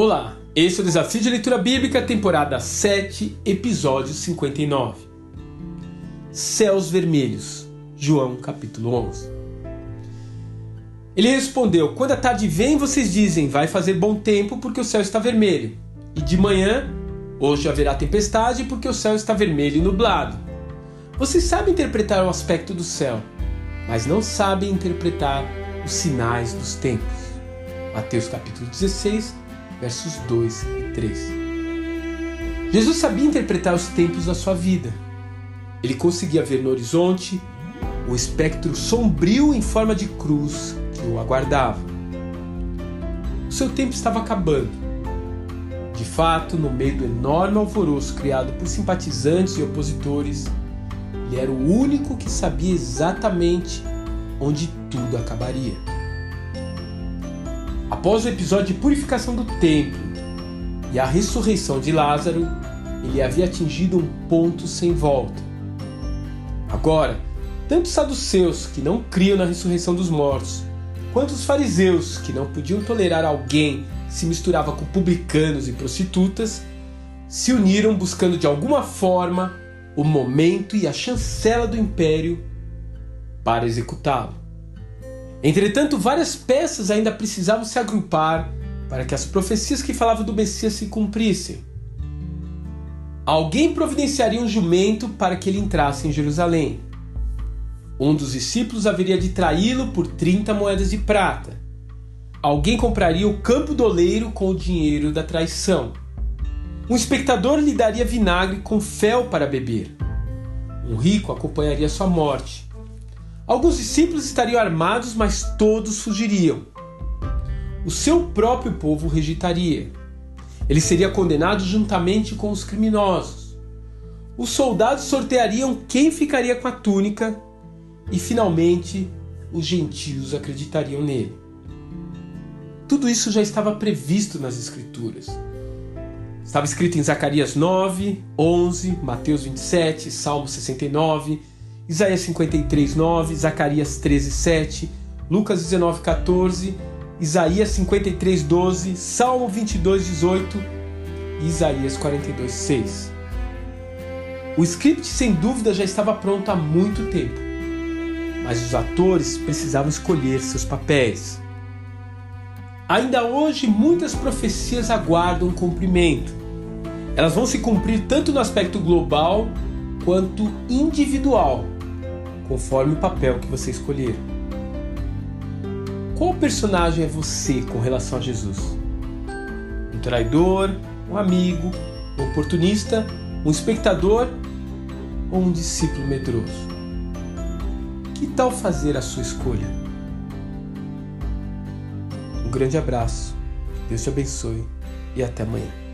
Olá, esse é o Desafio de Leitura Bíblica, temporada 7, episódio 59. Céus Vermelhos, João capítulo 11. Ele respondeu: Quando a tarde vem, vocês dizem, vai fazer bom tempo porque o céu está vermelho. E de manhã, hoje haverá tempestade porque o céu está vermelho e nublado. Vocês sabem interpretar o aspecto do céu, mas não sabem interpretar os sinais dos tempos. Mateus capítulo 16, versos 2 e 3. Jesus sabia interpretar os tempos da sua vida. Ele conseguia ver no horizonte o espectro sombrio em forma de cruz que o aguardava. O seu tempo estava acabando. De fato, no meio do enorme alvoroço criado por simpatizantes e opositores, ele era o único que sabia exatamente onde tudo acabaria. Após o episódio de purificação do templo e a ressurreição de Lázaro, ele havia atingido um ponto sem volta. Agora, tanto os saduceus, que não criam na ressurreição dos mortos, quanto os fariseus, que não podiam tolerar alguém que se misturava com publicanos e prostitutas, se uniram buscando de alguma forma o momento e a chancela do império para executá-lo. Entretanto, várias peças ainda precisavam se agrupar para que as profecias que falavam do Messias se cumprissem. Alguém providenciaria um jumento para que ele entrasse em Jerusalém. Um dos discípulos haveria de traí-lo por 30 moedas de prata. Alguém compraria o campo do oleiro com o dinheiro da traição. Um espectador lhe daria vinagre com fel para beber. Um rico acompanharia sua morte. Alguns discípulos estariam armados, mas todos fugiriam. O seu próprio povo rejeitaria. Ele seria condenado juntamente com os criminosos. Os soldados sorteariam quem ficaria com a túnica e, finalmente, os gentios acreditariam nele. Tudo isso já estava previsto nas Escrituras. Estava escrito em Zacarias 9, 11, Mateus 27, Salmo 69 Isaías 53, 9, Zacarias 13, 7, Lucas 19, 14, Isaías 53, 12, Salmo 22, 18 e Isaías 42, 6. O script, sem dúvida, já estava pronto há muito tempo, mas os atores precisavam escolher seus papéis. Ainda hoje, muitas profecias aguardam cumprimento. Elas vão se cumprir tanto no aspecto global quanto individual conforme o papel que você escolher. Qual personagem é você com relação a Jesus? Um traidor, um amigo, um oportunista, um espectador ou um discípulo medroso? Que tal fazer a sua escolha? Um grande abraço, Deus te abençoe e até amanhã.